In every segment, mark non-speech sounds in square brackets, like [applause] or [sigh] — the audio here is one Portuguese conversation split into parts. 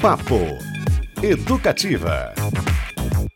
Papo Educativa.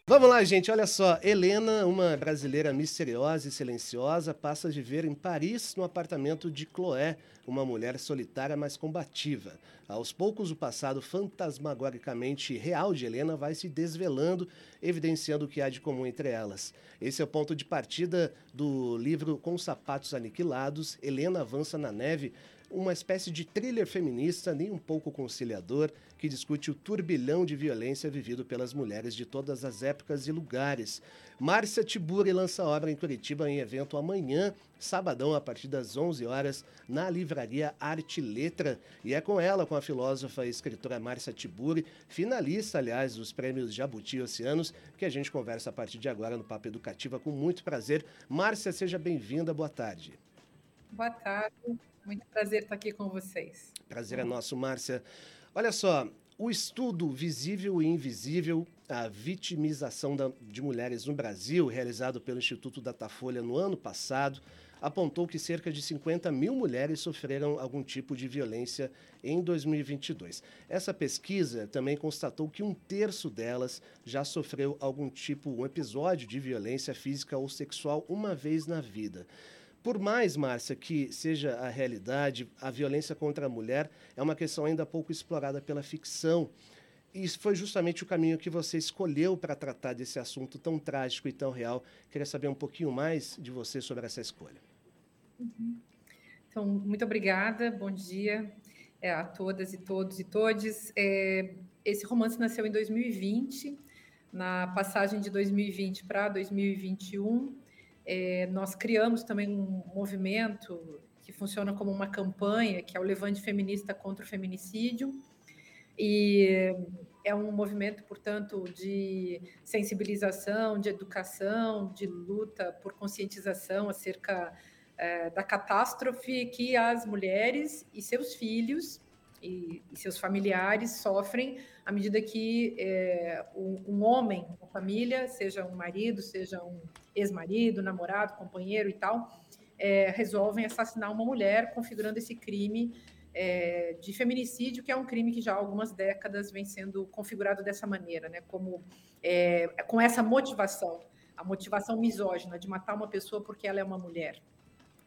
Vamos lá, gente. Olha só. Helena, uma brasileira misteriosa e silenciosa, passa a viver em Paris, no apartamento de Chloé, uma mulher solitária, mas combativa. Aos poucos, o passado fantasmagoricamente real de Helena vai se desvelando, evidenciando o que há de comum entre elas. Esse é o ponto de partida do livro Com Sapatos Aniquilados. Helena avança na neve, uma espécie de thriller feminista, nem um pouco conciliador, que discute o turbilhão de violência vivido pelas mulheres de todas as épocas e lugares. Márcia Tiburi lança obra em Curitiba em evento amanhã, sabadão, a partir das 11 horas, na livraria Arte e Letra. E é com ela, com a filósofa e escritora Márcia Tiburi, finalista, aliás, dos prêmios Jabuti Oceanos, que a gente conversa a partir de agora no Papo Educativa com muito prazer. Márcia, seja bem-vinda, boa tarde. Boa tarde. Muito prazer estar aqui com vocês. Prazer é nosso, Márcia. Olha só, o estudo Visível e Invisível, a vitimização de mulheres no Brasil, realizado pelo Instituto Datafolha no ano passado, apontou que cerca de 50 mil mulheres sofreram algum tipo de violência em 2022. Essa pesquisa também constatou que um terço delas já sofreu algum tipo, um episódio de violência física ou sexual uma vez na vida. Por mais, Márcia, que seja a realidade, a violência contra a mulher é uma questão ainda pouco explorada pela ficção. E isso foi justamente o caminho que você escolheu para tratar desse assunto tão trágico e tão real. Queria saber um pouquinho mais de você sobre essa escolha. Uhum. Então, muito obrigada, bom dia é, a todas e todos e todes. É, esse romance nasceu em 2020, na passagem de 2020 para 2021. É, nós criamos também um movimento que funciona como uma campanha, que é o Levante Feminista contra o Feminicídio. E é um movimento, portanto, de sensibilização, de educação, de luta por conscientização acerca é, da catástrofe que as mulheres e seus filhos e, e seus familiares sofrem à medida que é, um, um, homem, uma família, seja um marido, seja um ex-marido, namorado, companheiro e tal, é, resolvem assassinar uma mulher, configurando esse crime é, de feminicídio, que é um crime que já há algumas décadas vem sendo configurado dessa maneira, né? Como é, com essa motivação, a motivação misógina de matar uma pessoa porque ela é uma mulher,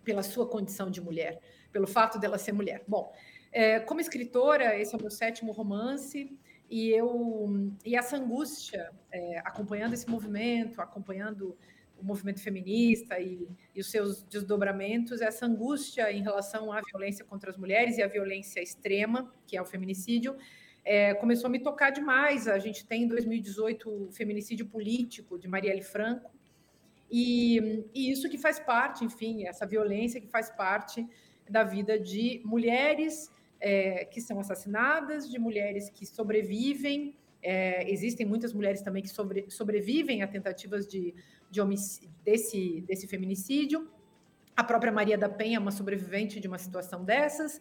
pela sua condição de mulher, pelo fato dela ser mulher. Bom, é, como escritora, esse é o meu sétimo romance, e eu e essa angústia, é, acompanhando esse movimento, acompanhando o movimento feminista e, e, os seus desdobramentos, essa angústia em relação à violência contra as mulheres e à violência extrema, que é o feminicídio, é, começou a me tocar demais. A gente tem em 2018 o feminicídio político de Marielle Franco, e, e isso que faz parte, enfim, essa violência que faz parte da vida de mulheres é, que são assassinadas, de mulheres que sobrevivem. É, existem muitas mulheres também que sobre, sobrevivem a tentativas de, de desse, desse feminicídio. A própria Maria da Penha é uma sobrevivente de uma situação dessas.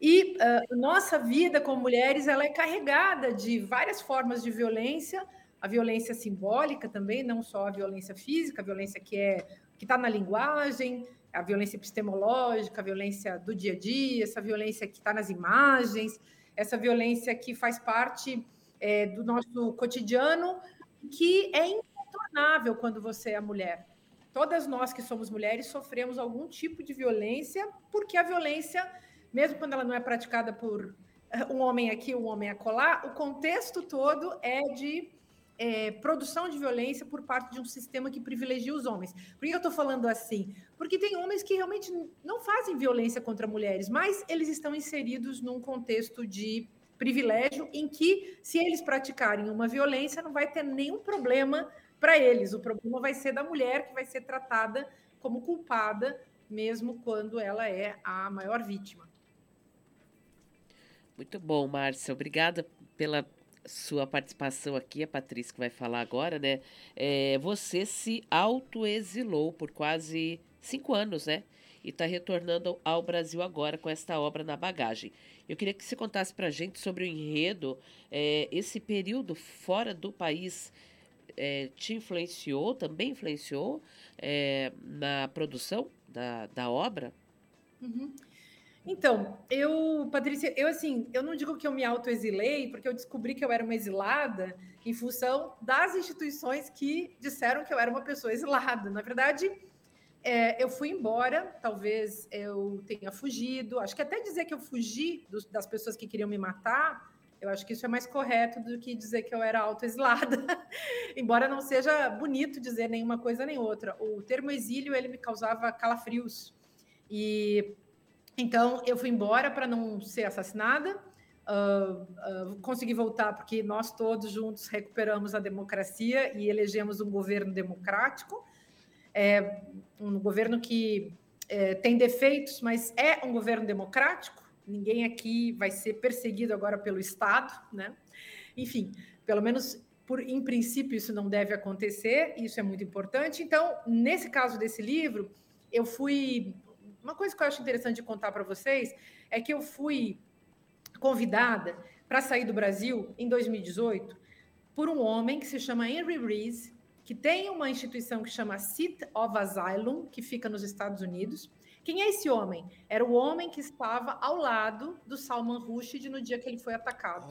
E uh, nossa vida como mulheres ela é carregada de várias formas de violência, a violência simbólica também, não só a violência física, a violência que é que está na linguagem, a violência epistemológica, a violência do dia a dia, essa violência que está nas imagens, essa violência que faz parte é, do nosso cotidiano, que é incontornável quando você é mulher. Todas nós que somos mulheres sofremos algum tipo de violência, porque a violência, mesmo quando ela não é praticada por um homem aqui, um homem acolá, o contexto todo é de é, produção de violência por parte de um sistema que privilegia os homens. Por que eu estou falando assim? Porque tem homens que realmente não fazem violência contra mulheres, mas eles estão inseridos num contexto de privilégio em que, se eles praticarem uma violência, não vai ter nenhum problema para eles. O problema vai ser da mulher, que vai ser tratada como culpada, mesmo quando ela é a maior vítima. Muito bom, Márcia. Obrigada pela sua participação aqui, a Patrícia que vai falar agora, né? É, você se autoexilou por quase cinco anos, né? E está retornando ao Brasil agora com esta obra na bagagem. Eu queria que você contasse para a gente sobre o enredo, é, esse período fora do país é, te influenciou, também influenciou é, na produção da, da obra? Uhum. Então, eu, Patrícia, eu assim, eu não digo que eu me autoexilei, porque eu descobri que eu era uma exilada em função das instituições que disseram que eu era uma pessoa exilada. Na verdade, é, eu fui embora, talvez eu tenha fugido. Acho que até dizer que eu fugi dos, das pessoas que queriam me matar, eu acho que isso é mais correto do que dizer que eu era autoexilada. [laughs] Embora não seja bonito dizer nenhuma coisa nem outra. O termo exílio ele me causava calafrios. E então, eu fui embora para não ser assassinada. Uh, uh, consegui voltar porque nós todos juntos recuperamos a democracia e elegemos um governo democrático. É um governo que é, tem defeitos, mas é um governo democrático. Ninguém aqui vai ser perseguido agora pelo Estado, né? Enfim, pelo menos por, em princípio isso não deve acontecer. Isso é muito importante. Então, nesse caso desse livro, eu fui uma coisa que eu acho interessante de contar para vocês é que eu fui convidada para sair do Brasil em 2018 por um homem que se chama Henry Rees, que tem uma instituição que chama Seat of Asylum, que fica nos Estados Unidos. Quem é esse homem? Era o homem que estava ao lado do Salman Rushdie no dia que ele foi atacado.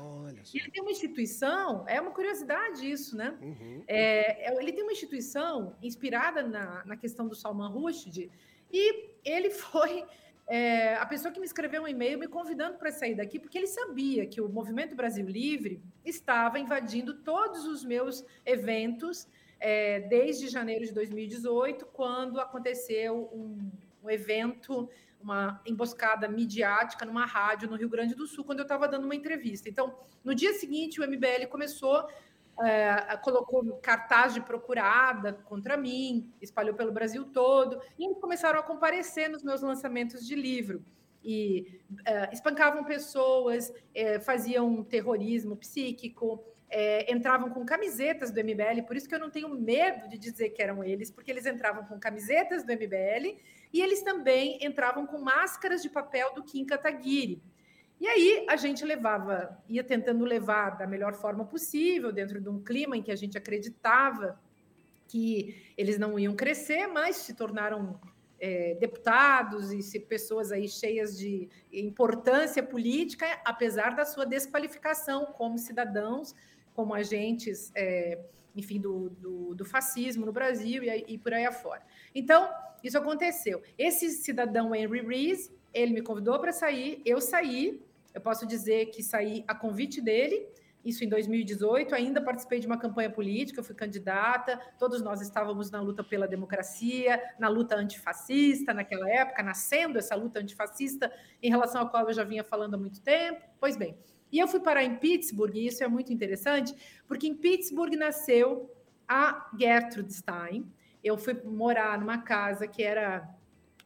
E ele tem uma instituição, é uma curiosidade isso, né? Uhum. É, é ele tem uma instituição inspirada na, na questão do Salman Rushdie, e ele foi [laughs] é, a pessoa que me escreveu um e-mail me convidando para sair daqui, porque ele sabia que o Movimento Brasil Livre estava invadindo todos os meus eventos é, desde janeiro de 2018, quando aconteceu um, um evento, uma emboscada midiática numa rádio no Rio Grande do Sul, quando eu estava dando uma entrevista. Então, no dia seguinte, o MBL começou é, colocou cartaz de procurada contra mim, espalhou pelo Brasil todo, e começaram a comparecer nos meus lançamentos de livro. E é, espancavam pessoas, é, faziam terrorismo psíquico, é, entravam com camisetas do MBL, por isso que eu não tenho medo de dizer que eram eles, porque eles entravam com camisetas do MBL e eles também entravam com máscaras de papel do Kim Kataguiri. E aí a gente levava, ia tentando levar da melhor forma possível, dentro de um clima em que a gente acreditava que eles não iam crescer, mas se tornaram é, deputados e se, pessoas aí cheias de importância política, apesar da sua desqualificação como cidadãos, como agentes, é, enfim, do, do, do, fascismo no Brasil e, e por aí afora. Então, isso aconteceu. Esse cidadão Henry Rees, ele me convidou para sair, eu saí, eu posso dizer que saí a convite dele, isso em 2018. Ainda participei de uma campanha política, fui candidata. Todos nós estávamos na luta pela democracia, na luta antifascista naquela época, nascendo essa luta antifascista em relação à qual eu já vinha falando há muito tempo. Pois bem, e eu fui parar em Pittsburgh, e isso é muito interessante, porque em Pittsburgh nasceu a Gertrude Stein. Eu fui morar numa casa que era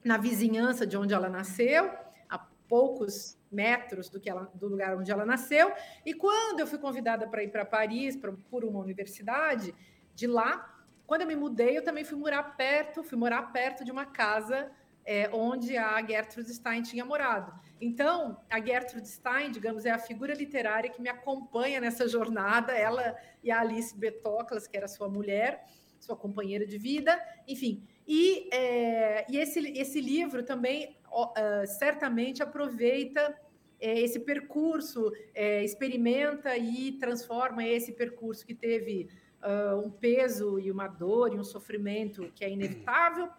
na vizinhança de onde ela nasceu, a poucos metros do, que ela, do lugar onde ela nasceu. E quando eu fui convidada para ir para Paris, pra, por uma universidade, de lá, quando eu me mudei, eu também fui morar perto, fui morar perto de uma casa é, onde a Gertrude Stein tinha morado. Então, a Gertrude Stein, digamos, é a figura literária que me acompanha nessa jornada, ela e a Alice Betoclas, que era sua mulher, sua companheira de vida, enfim. E, é, e esse, esse livro também uh, certamente aproveita é, esse percurso, é, experimenta e transforma esse percurso que teve uh, um peso e uma dor e um sofrimento que é inevitável,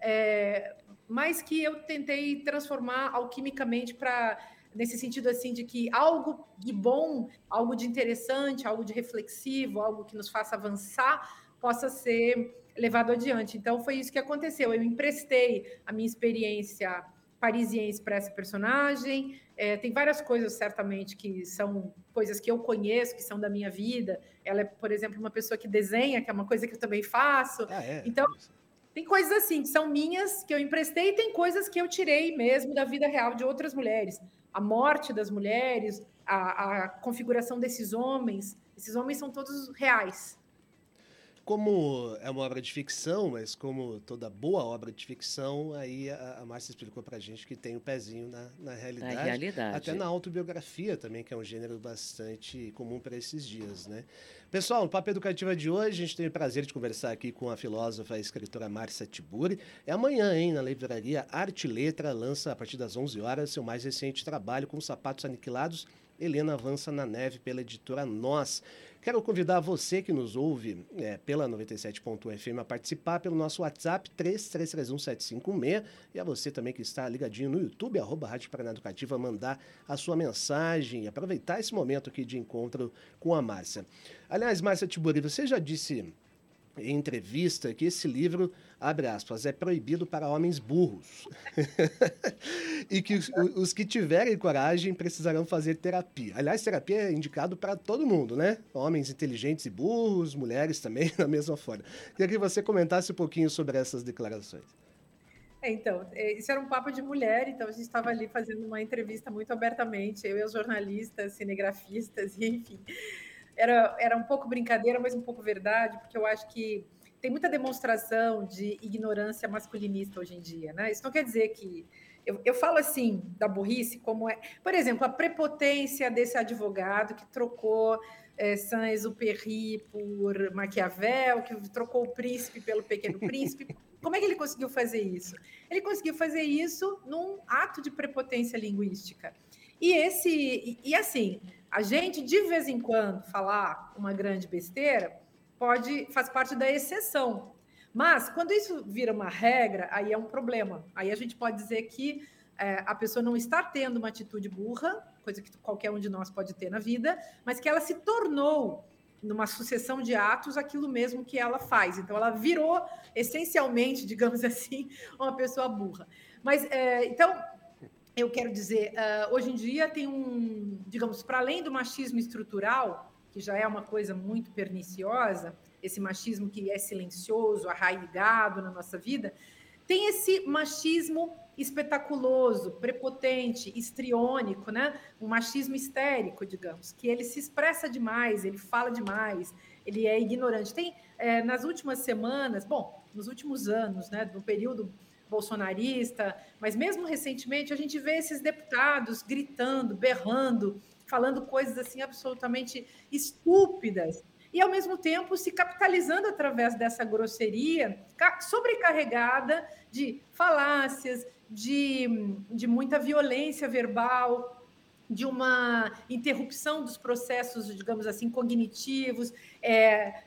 é, mas que eu tentei transformar alquimicamente para nesse sentido assim de que algo de bom, algo de interessante, algo de reflexivo, algo que nos faça avançar, possa ser levado adiante. Então foi isso que aconteceu. Eu emprestei a minha experiência parisiense para essa personagem. É, tem várias coisas, certamente, que são coisas que eu conheço, que são da minha vida. Ela é, por exemplo, uma pessoa que desenha, que é uma coisa que eu também faço. Ah, é? Então, tem coisas assim, que são minhas, que eu emprestei, e tem coisas que eu tirei mesmo da vida real de outras mulheres. A morte das mulheres, a, a configuração desses homens. Esses homens são todos reais. Como é uma obra de ficção, mas como toda boa obra de ficção, aí a, a Márcia explicou pra gente que tem o um pezinho na, na realidade. Na realidade. Até na autobiografia também, que é um gênero bastante comum para esses dias, né? Pessoal, no Papo Educativa de hoje, a gente tem o prazer de conversar aqui com a filósofa e escritora Márcia Tiburi. É amanhã, hein, na livraria Arte e Letra, lança a partir das 11 horas seu mais recente trabalho com sapatos aniquilados. Helena avança na neve pela editora Nós. Quero convidar você que nos ouve é, pela 97.fm a participar pelo nosso WhatsApp 33317516 e a você também que está ligadinho no YouTube, arroba Rádio Paraná Educativa, mandar a sua mensagem e aproveitar esse momento aqui de encontro com a Márcia. Aliás, Márcia Tiburi, você já disse em entrevista que esse livro, abre aspas, é proibido para homens burros. [laughs] e que os, os, que tiverem coragem precisarão fazer terapia. Aliás, terapia é indicado para todo mundo, né? Homens inteligentes e burros, mulheres também, [laughs] da mesma forma. Queria que você comentasse um pouquinho sobre essas declarações. É, então, é, isso era um papo de mulher, então a gente estava ali fazendo uma entrevista muito abertamente, eu e os jornalistas, cinegrafistas, [laughs] enfim era, era um pouco brincadeira, mas um pouco verdade, porque eu acho que tem muita demonstração de ignorância masculinista hoje em dia, né? Isso não quer dizer que eu, eu, falo assim da burrice como é, por exemplo, a prepotência desse advogado que trocou é, Saint-Exupéry por Maquiavel, que trocou o príncipe pelo pequeno [laughs] príncipe. Como é que ele conseguiu fazer isso? Ele conseguiu fazer isso num ato de prepotência linguística. E esse, e, e assim, a gente, de vez em quando, falar uma grande besteira pode faz parte da exceção. Mas quando isso vira uma regra, aí é um problema. Aí a gente pode dizer que é, a pessoa não está tendo uma atitude burra, coisa que qualquer um de nós pode ter na vida, mas que ela se tornou numa sucessão de atos aquilo mesmo que ela faz. Então ela virou essencialmente, [laughs] digamos assim, uma pessoa burra. Mas é, então eu quero dizer, uh, hoje em dia tem um, digamos, para além do machismo estrutural, que já é uma coisa muito perniciosa, esse machismo que é silencioso, arraigado na nossa vida, tem esse machismo espetaculoso, prepotente, histriônico, né? Um machismo histérico, digamos, que ele se expressa demais, ele fala demais, ele é ignorante. Tem é, nas últimas semanas, bom, nos últimos anos, né, no período bolsonarista, mas mesmo recentemente a gente vê esses deputados gritando, berrando, falando coisas assim absolutamente estúpidas e ao mesmo tempo se capitalizando através dessa grosseria sobrecarregada de falácias, de, de muita violência verbal, de uma interrupção dos processos, digamos assim, cognitivos, é,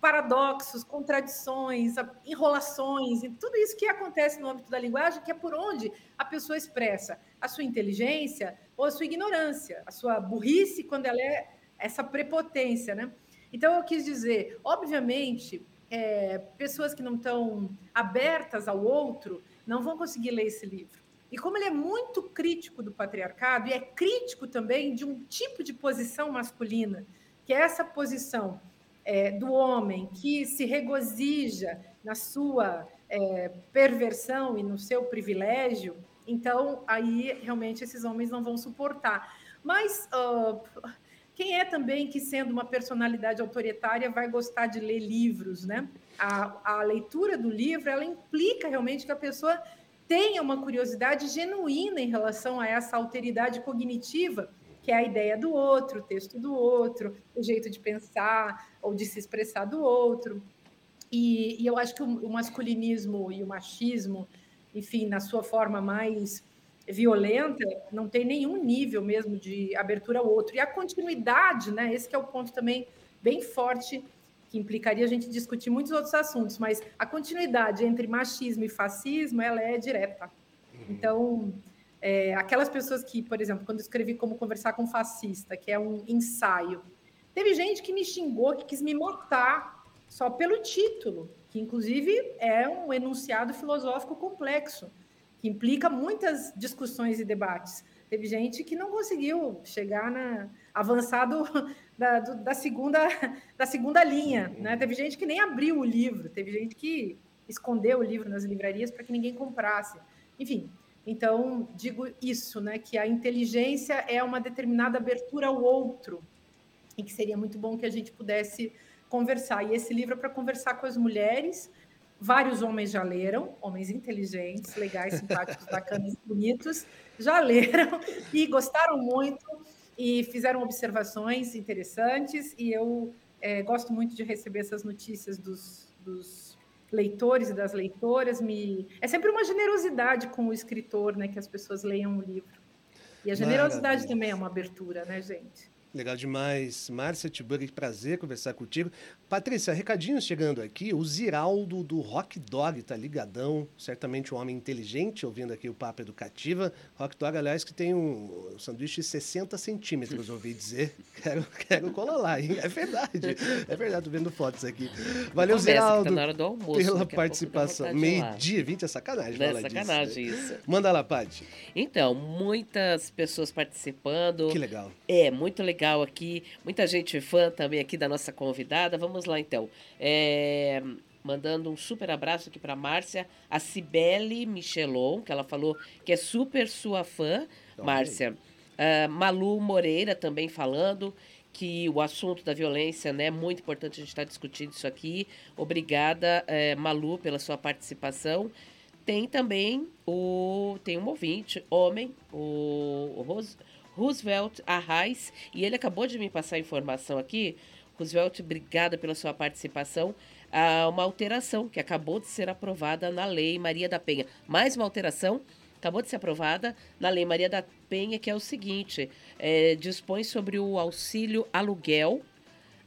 paradoxos, contradições, enrolações, e tudo isso que acontece no âmbito da linguagem, que é por onde a pessoa expressa a sua inteligência ou a sua ignorância, a sua burrice, quando ela é essa prepotência, né? Então, eu quis dizer, obviamente, é, pessoas que não estão abertas ao outro não vão conseguir ler esse livro. E como ele é muito crítico do patriarcado, e é crítico também de um tipo de posição masculina, que é essa posição é, do homem que se regozija na sua é, perversão e no seu privilégio, então aí realmente esses homens não vão suportar. Mas uh, quem é também que, sendo uma personalidade autoritária, vai gostar de ler livros, né? A, a leitura do livro, ela implica realmente que a pessoa tenha uma curiosidade genuína em relação a essa alteridade cognitiva que é a ideia do outro, o texto do outro, o jeito de pensar ou de se expressar do outro. E, e eu acho que o, o, masculinismo e o machismo, enfim, na sua forma mais violenta, não tem nenhum nível mesmo de abertura ao outro. E a continuidade, né? Esse é o ponto também bem forte que implicaria a gente discutir muitos outros assuntos, mas a continuidade entre machismo e fascismo, ela é direta. Uhum. Então, é, aquelas pessoas que, por exemplo, quando escrevi Como Conversar com Fascista, que é um ensaio, teve gente que me xingou, que quis me matar só pelo título, que inclusive é um enunciado filosófico complexo, que implica muitas discussões e debates. Teve gente que não conseguiu chegar na avançado [laughs] da, da, segunda da segunda linha, né? Teve gente que nem abriu o livro, teve gente que escondeu o livro nas livrarias para que ninguém comprasse. Enfim, então, digo isso, né, que a inteligência é uma determinada abertura ao outro, e que seria muito bom que a gente pudesse conversar. E esse livro é para conversar com as mulheres. Vários homens já leram, homens inteligentes, legais, simpáticos, [laughs] bacanas, bonitos, já leram e gostaram muito e fizeram observações interessantes. E eu é, gosto muito de receber essas notícias dos, dos leitores e das leitoras. Me... É sempre uma generosidade com o escritor, né, que as pessoas leiam o livro. E a generosidade Maravilha. também é uma abertura, né, gente? Legal demais. Márcia Tiburg, prazer conversar contigo. Patrícia, recadinhos chegando aqui. O Ziraldo do Rock Dog tá ligadão. Certamente um homem inteligente, ouvindo aqui o Papo Educativa. Rock Dog, aliás, que tem um sanduíche de 60 centímetros, ouvi dizer. [laughs] Quero, quero colar lá, hein? É verdade. É verdade, tô vendo fotos aqui. Valeu, Conversa, Ziraldo, tá na hora do almoço, pela participação. Meio-dia, 20 é sacanagem. É sacanagem disso. isso. Manda lá, Paty. Então, muitas pessoas participando. Que legal. É, muito legal aqui. Muita gente fã também aqui da nossa convidada. Vamos lá, então. É, mandando um super abraço aqui para Márcia, a Cibele Michelon, que ela falou que é super sua fã, Márcia. Uh, Malu Moreira também falando que o assunto da violência né, é muito importante a gente estar tá discutindo isso aqui. Obrigada, é, Malu, pela sua participação. Tem também o tem um ouvinte, homem, o Ros, Roosevelt Arraes, e ele acabou de me passar a informação aqui Roosevelt, obrigada pela sua participação. Há uma alteração que acabou de ser aprovada na Lei Maria da Penha. Mais uma alteração acabou de ser aprovada na Lei Maria da Penha, que é o seguinte: é, dispõe sobre o auxílio aluguel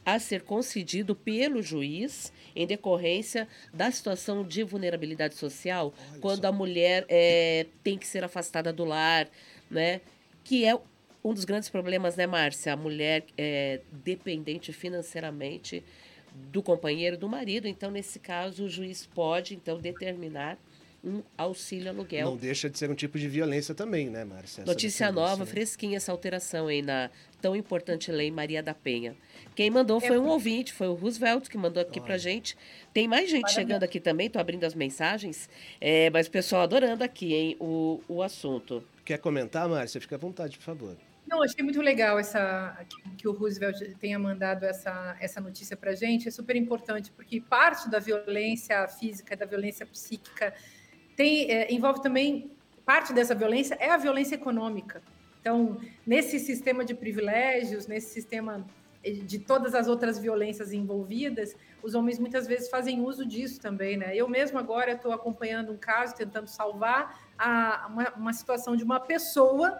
a ser concedido pelo juiz em decorrência da situação de vulnerabilidade social, Olha quando só. a mulher é, tem que ser afastada do lar, né? Que é um dos grandes problemas, né, Márcia? A mulher é dependente financeiramente do companheiro, do marido. Então, nesse caso, o juiz pode, então, determinar um auxílio aluguel. Não deixa de ser um tipo de violência também, né, Márcia? Notícia nova, fresquinha essa alteração aí na tão importante lei Maria da Penha. Quem mandou foi um ouvinte, foi o Roosevelt que mandou aqui Olha. pra gente. Tem mais gente Parabéns. chegando aqui também, tô abrindo as mensagens, é, mas o pessoal adorando aqui, hein, o, o assunto. Quer comentar, Márcia? Fica à vontade, por favor. Não, achei muito legal essa que, o Roosevelt tenha mandado essa, essa notícia para a gente. É super importante, porque parte da violência física, da violência psíquica, tem, é, envolve também parte dessa violência é a violência econômica. Então, nesse sistema de privilégios, nesse sistema de todas as outras violências envolvidas, os homens muitas vezes fazem uso disso também, né? Eu mesmo agora estou acompanhando um caso, tentando salvar a, uma, uma situação de uma pessoa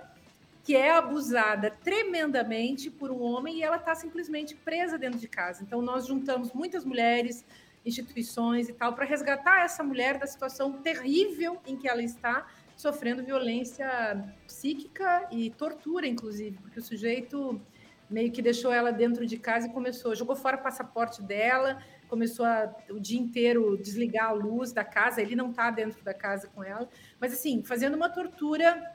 que é abusada tremendamente por um homem e ela está simplesmente presa dentro de casa. Então, nós juntamos muitas mulheres, instituições e tal, para resgatar essa mulher da situação terrível em que ela está, sofrendo violência psíquica e tortura, inclusive, porque o sujeito meio que deixou ela dentro de casa e começou, jogou fora o passaporte dela, começou a, o dia inteiro desligar a luz da casa, ele não está dentro da casa com ela, mas assim, fazendo uma tortura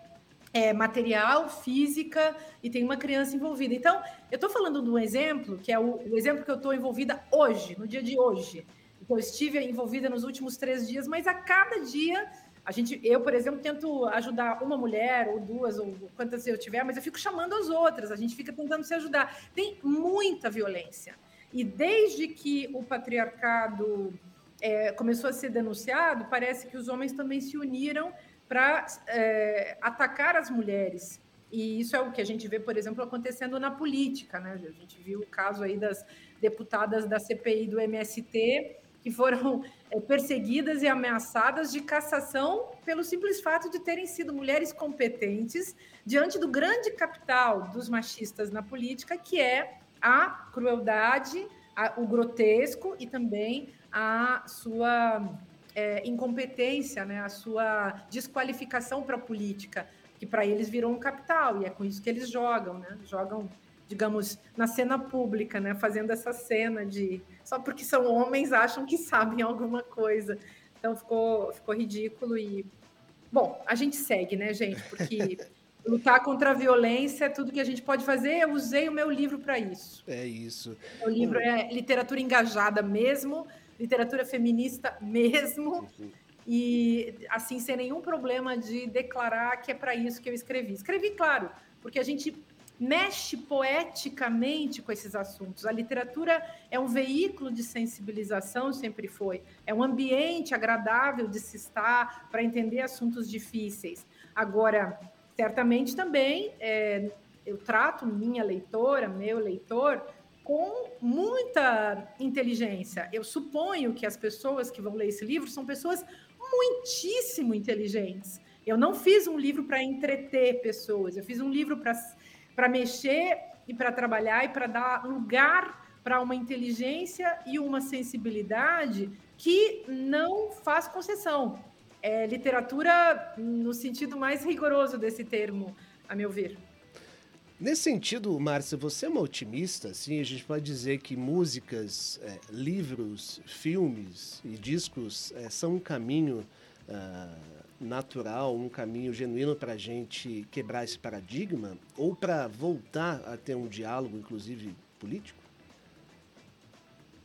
é, material, física e tem uma criança envolvida. Então, eu estou falando de um exemplo, que é o, o exemplo que eu estou envolvida hoje, no dia de hoje. Então, eu estive envolvida nos últimos três dias, mas a cada dia, a gente, eu, por exemplo, tento ajudar uma mulher, ou duas, ou quantas eu tiver, mas eu fico chamando as outras, a gente fica tentando se ajudar. Tem muita violência. E desde que o patriarcado é, começou a ser denunciado, parece que os homens também se uniram para é, atacar as mulheres. E isso é o que a gente vê, por exemplo, acontecendo na política. Né? A gente viu o caso aí das deputadas da CPI do MST que foram é, perseguidas e ameaçadas de cassação pelo simples fato de terem sido mulheres competentes diante do grande capital dos machistas na política, que é a crueldade, a, o grotesco e também a sua é, incompetência, né, a sua desqualificação para a política, que para eles virou um capital, e é com isso que eles jogam, né? Jogam, digamos, na cena pública, né? Fazendo essa cena de. Só porque são homens acham que sabem alguma coisa. Então ficou, ficou ridículo e. Bom, a gente segue, né, gente? Porque. [laughs] lutar contra a violência é tudo que a gente pode fazer. Eu usei o meu livro para isso. É isso. O livro é literatura engajada mesmo, literatura feminista mesmo. E assim, sem nenhum problema de declarar que é para isso que eu escrevi. Escrevi, claro, porque a gente mexe poeticamente com esses assuntos. A literatura é um veículo de sensibilização, sempre foi. É um ambiente agradável de se estar para entender assuntos difíceis. Agora, certamente também é, eu trato minha leitora, meu leitor, com muita inteligência. Eu suponho que as pessoas que vão ler esse livro são pessoas muitíssimo inteligentes. Eu não fiz um livro para entreter pessoas, eu fiz um livro para mexer e para trabalhar e para dar lugar para uma inteligência e uma sensibilidade que não faz concessão. É literatura no sentido mais rigoroso desse termo, a meu ver. Nesse sentido, Márcia, você é uma otimista? Sim, a gente pode dizer que músicas, é, livros, filmes e discos é, são um caminho uh, natural, um caminho genuíno para a gente quebrar esse paradigma ou para voltar a ter um diálogo, inclusive político?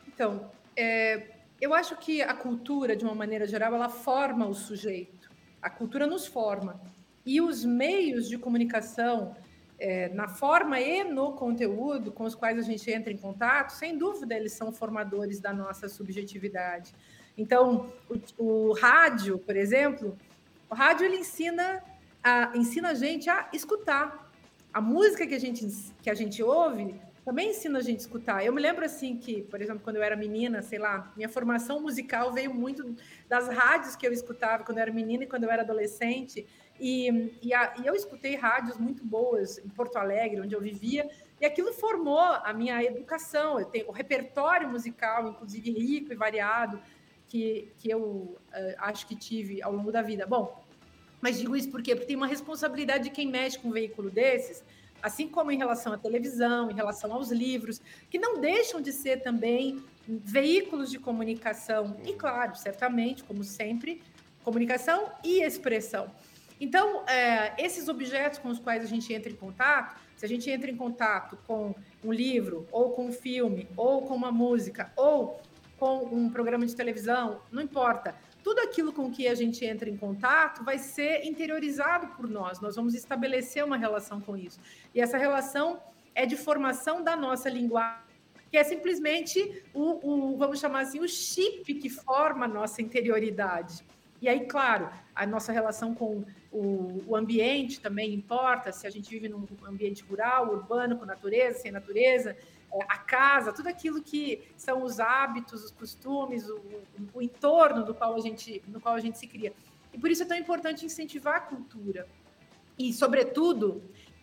Então, é, eu acho que a cultura, de uma maneira geral, ela forma o sujeito. A cultura nos forma. E os meios de comunicação é, na forma e no conteúdo com os quais a gente entra em contato, sem dúvida eles são formadores da nossa subjetividade. Então, o, o rádio, por exemplo, o rádio ele ensina a, ensina a gente a escutar. A música que a gente, que a gente ouve também ensina a gente a escutar. Eu me lembro assim que, por exemplo, quando eu era menina, sei lá, minha formação musical veio muito das rádios que eu escutava quando eu era menina e quando eu era adolescente. E, e, a, e, eu escutei rádios muito boas em Porto Alegre, onde eu vivia, e aquilo formou a minha educação. Eu tenho o repertório musical, inclusive rico e variado, que, que eu uh, acho que tive ao longo da vida. Bom, mas digo isso por quê? Porque tem uma responsabilidade de quem mexe com um veículo desses, assim como em relação à televisão, em relação aos livros, que não deixam de ser também veículos de comunicação. E, claro, certamente, como sempre, comunicação e expressão. Então, é, esses objetos com os quais a gente entra em contato, se a gente entra em contato com um livro, ou com um filme, ou com uma música, ou com um programa de televisão, não importa. Tudo aquilo com que a gente entra em contato vai ser interiorizado por nós. Nós vamos estabelecer uma relação com isso. E essa relação é de formação da nossa linguagem, que é simplesmente o, o vamos chamar assim, o chip que forma a nossa interioridade. E aí, claro, a nossa relação com o, o, ambiente também importa, se a gente vive num ambiente rural, urbano, com natureza, sem natureza, é, a casa, tudo aquilo que são os hábitos, os costumes, o, o, entorno do qual a gente, no qual a gente se cria. E por isso é tão importante incentivar a cultura. E, sobretudo,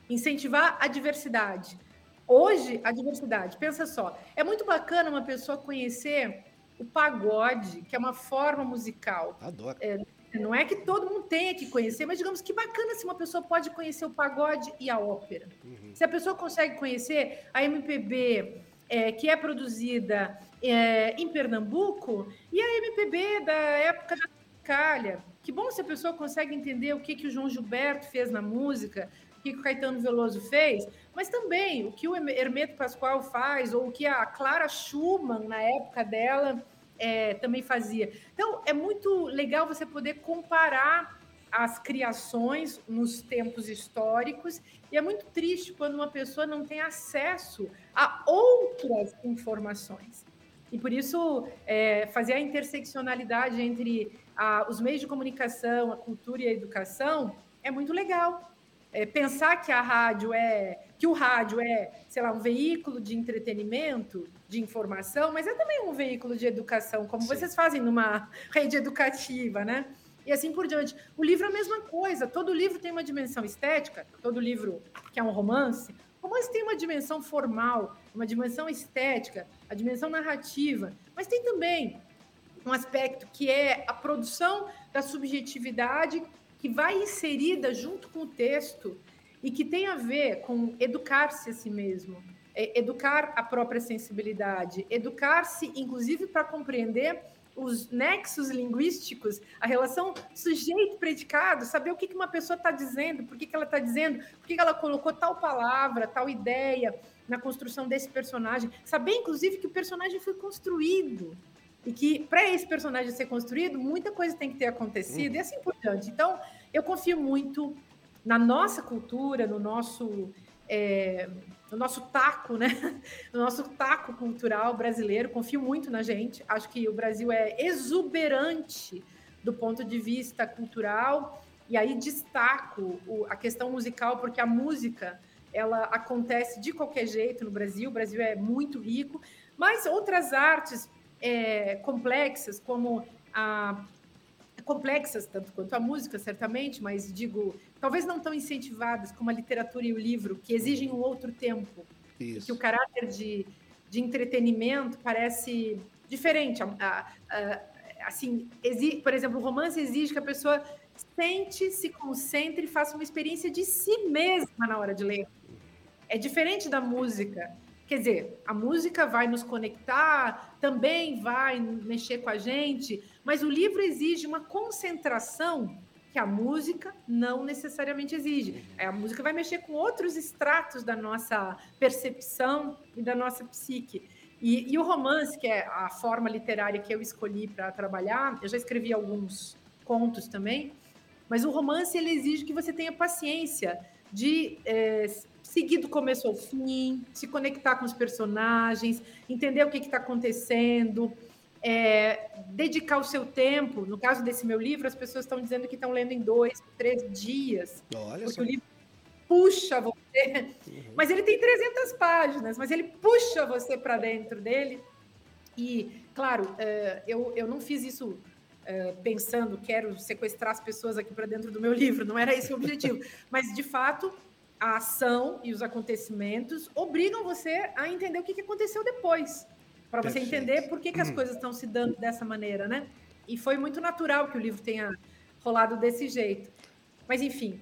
incentivar a diversidade. Hoje, a diversidade, pensa só, é muito bacana uma pessoa conhecer o pagode, que é uma forma musical. Adoro. É, não é que todo mundo tenha que conhecer, mas digamos que bacana se uma pessoa pode conhecer o pagode e a ópera. Uhum. Se a pessoa consegue conhecer a MPB, é, que é produzida é, em Pernambuco, e a MPB da época da Calha. Que bom se a pessoa consegue entender o que, que o João Gilberto fez na música, o que, que o Caetano Veloso fez, mas também o que o Hermeto Pascoal faz, ou o que a Clara Schumann, na época dela, é, também fazia. Então, é muito legal você poder comparar as criações nos tempos históricos, e é muito triste quando uma pessoa não tem acesso a outras informações. E por isso, é, fazer a interseccionalidade entre a, os meios de comunicação, a cultura e a educação é muito legal. É, pensar que a rádio é que o rádio é, sei lá, um veículo de entretenimento, de informação, mas é também um veículo de educação, como Sim. vocês fazem numa [laughs] rede educativa, né? E assim por diante. O livro é a mesma coisa. Todo livro tem uma dimensão estética. Todo livro que é um romance, romance tem uma dimensão formal, uma dimensão estética, a dimensão narrativa, mas tem também um aspecto que é a produção da subjetividade que vai inserida junto com o texto e que tem a ver com educar-se a si mesmo, é, educar a própria sensibilidade, educar-se, inclusive, para compreender os nexos linguísticos, a relação sujeito-predicado, saber o que, uma pessoa está dizendo, por que, ela está dizendo, por que, que ela colocou tal palavra, tal ideia na construção desse personagem, saber, inclusive, que o personagem foi construído e que, para esse personagem ser construído, muita coisa tem que ter acontecido uhum. e assim por diante. Então, eu confio muito na nossa cultura, no nosso é, no nosso taco, né? No nosso taco cultural brasileiro. Confio muito na gente. Acho que o Brasil é exuberante do ponto de vista cultural. E aí destaco a questão musical, porque a música ela acontece de qualquer jeito no Brasil. O Brasil é muito rico, mas outras artes é, complexas, como a complexas tanto quanto a música, certamente, mas digo, talvez não tão incentivadas como a literatura e o livro, que exigem um outro tempo. Isso. Que o caráter de, de entretenimento parece diferente. Assim, por exemplo, o romance exige que a pessoa sente, se concentre e faça uma experiência de si mesma na hora de ler. É diferente da música. Quer dizer, a música vai nos conectar, também vai mexer com a gente, mas o livro exige uma concentração que a música não necessariamente exige. A música vai mexer com outros estratos da nossa percepção e da nossa psique. E, e o romance, que é a forma literária que eu escolhi para trabalhar, eu já escrevi alguns contos também, mas o romance ele exige que você tenha paciência de é, seguir do começo ao fim, se conectar com os personagens, entender o que está acontecendo, é, dedicar o seu tempo. No caso desse meu livro, as pessoas estão dizendo que estão lendo em dois, três dias. Olha porque só. o livro puxa você. Uhum. Mas ele tem 300 páginas, mas ele puxa você para dentro dele. E, claro, é, eu, eu não fiz isso é, pensando, quero sequestrar as pessoas aqui para dentro do meu [laughs] livro, não era esse o objetivo. Mas, de fato, a ação e os acontecimentos obrigam você a entender o que aconteceu depois para você entender por que, que as hum. coisas estão se dando dessa maneira, né? E foi muito natural que o livro tenha rolado desse jeito. Mas, enfim,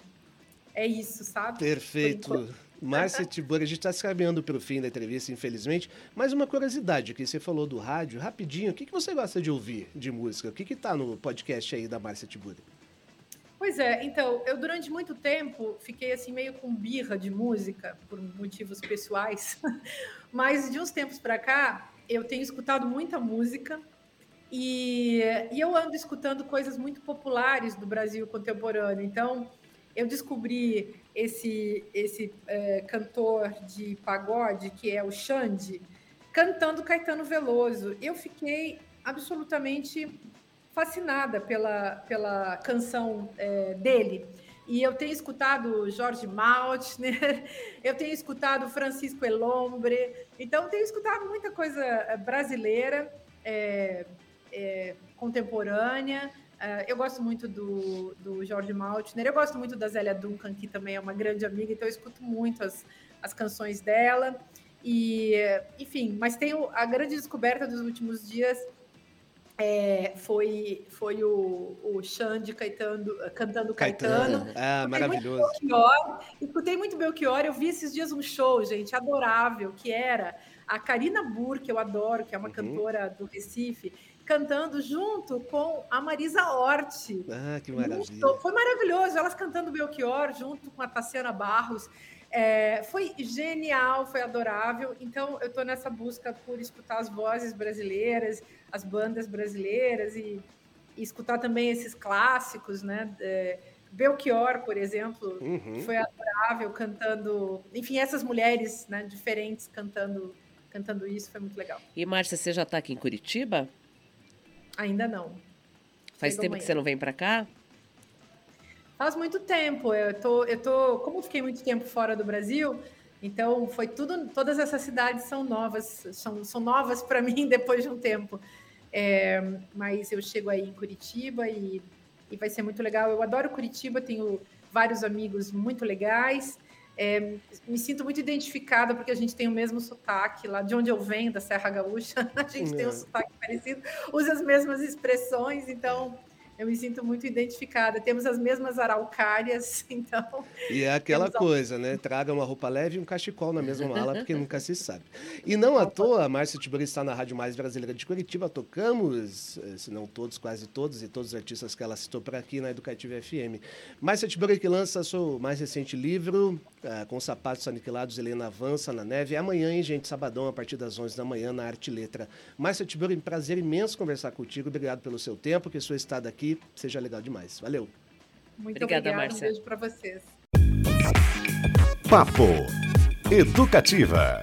é isso, sabe? Perfeito. Márcia Tibori, a gente está se caminhando pelo fim da entrevista, infelizmente. Mas uma curiosidade, que você falou do rádio, rapidinho, o que, que você gosta de ouvir de música? O que está no podcast aí da Márcia Tibori? Pois é, então, eu durante muito tempo fiquei assim meio com birra de música, por motivos pessoais, [laughs] mas de uns tempos para cá, eu tenho escutado muita música e, e eu ando escutando coisas muito populares do Brasil contemporâneo. Então, eu descobri esse, esse é, cantor de pagode, que é o Xande, cantando Caetano Veloso. Eu fiquei absolutamente fascinada pela, pela canção é, dele. E eu tenho escutado Jorge Maltner, [laughs] eu tenho escutado Francisco Elombre, então tenho escutado muita coisa eh, brasileira, é, é, contemporânea. eu gosto muito do, do Jorge Maltner, eu gosto muito da Zélia Duncan, que também é uma grande amiga, então eu escuto muito as, as canções dela. E, enfim, mas tenho a grande descoberta dos últimos dias é, foi, foi o, o Xande Caetano, cantando Caetano. Caetano. Ah, maravilhoso. Muito Belchior, escutei muito Belchior. Eu vi esses dias um show, gente, adorável, que era a Karina Burr, que eu adoro, que é uma uhum. cantora do Recife, cantando junto com a Marisa Hort. Ah, que maravilha. Foi maravilhoso, elas cantando Belchior junto com a Tassiana Barros. É, foi genial, foi adorável. Então, eu estou nessa busca por escutar as vozes brasileiras, as bandas brasileiras e, e escutar também esses clássicos, né? É, Belchior, por exemplo, uhum. foi adorável cantando. Enfim, essas mulheres né, diferentes cantando, cantando isso foi muito legal. E, Márcia, você já está aqui em Curitiba? Ainda não. Faz Chegou tempo amanhã. que você não vem para cá? Faz muito tempo. Eu tô, eu tô, como eu fiquei muito tempo fora do Brasil, então foi tudo, todas essas cidades são novas, são, são novas para [laughs] mim depois de um tempo. É, mas eu chego aí em Curitiba e, e vai ser muito legal. Eu adoro Curitiba, tenho vários amigos muito legais. É, me sinto muito identificada porque a gente tem o mesmo sotaque lá de onde eu venho, da Serra Gaúcha. [laughs] A gente é. tem um sotaque parecido, usa as mesmas expressões, então eu me sinto muito identificada. Temos as mesmas araucárias, [laughs] então. E é aquela coisa, né? Traga uma roupa leve e um cachecol na mesma mala, porque nunca se sabe. E não à toa, a Márcia Tiburi está na Rádio Mais Brasileira de Curitiba. Tocamos, eh, se não todos, quase todos, e todos os artistas que ela citou por aqui na Educativa FM. Márcia Tiburi que lança seu mais recente livro, uh, Com Sapatos Aniquilados, Helena Avança na Neve. É amanhã, hein, gente? Sabadão, a partir das 11 da manhã, na Arte Letra. Márcia Tiburi, prazer imenso conversar contigo. Obrigado pelo seu tempo, que sua estada aqui seja legal demais. Valeu. Muito obrigada, obrigada Márcia. Um beijo para vocês. Papo Educativa.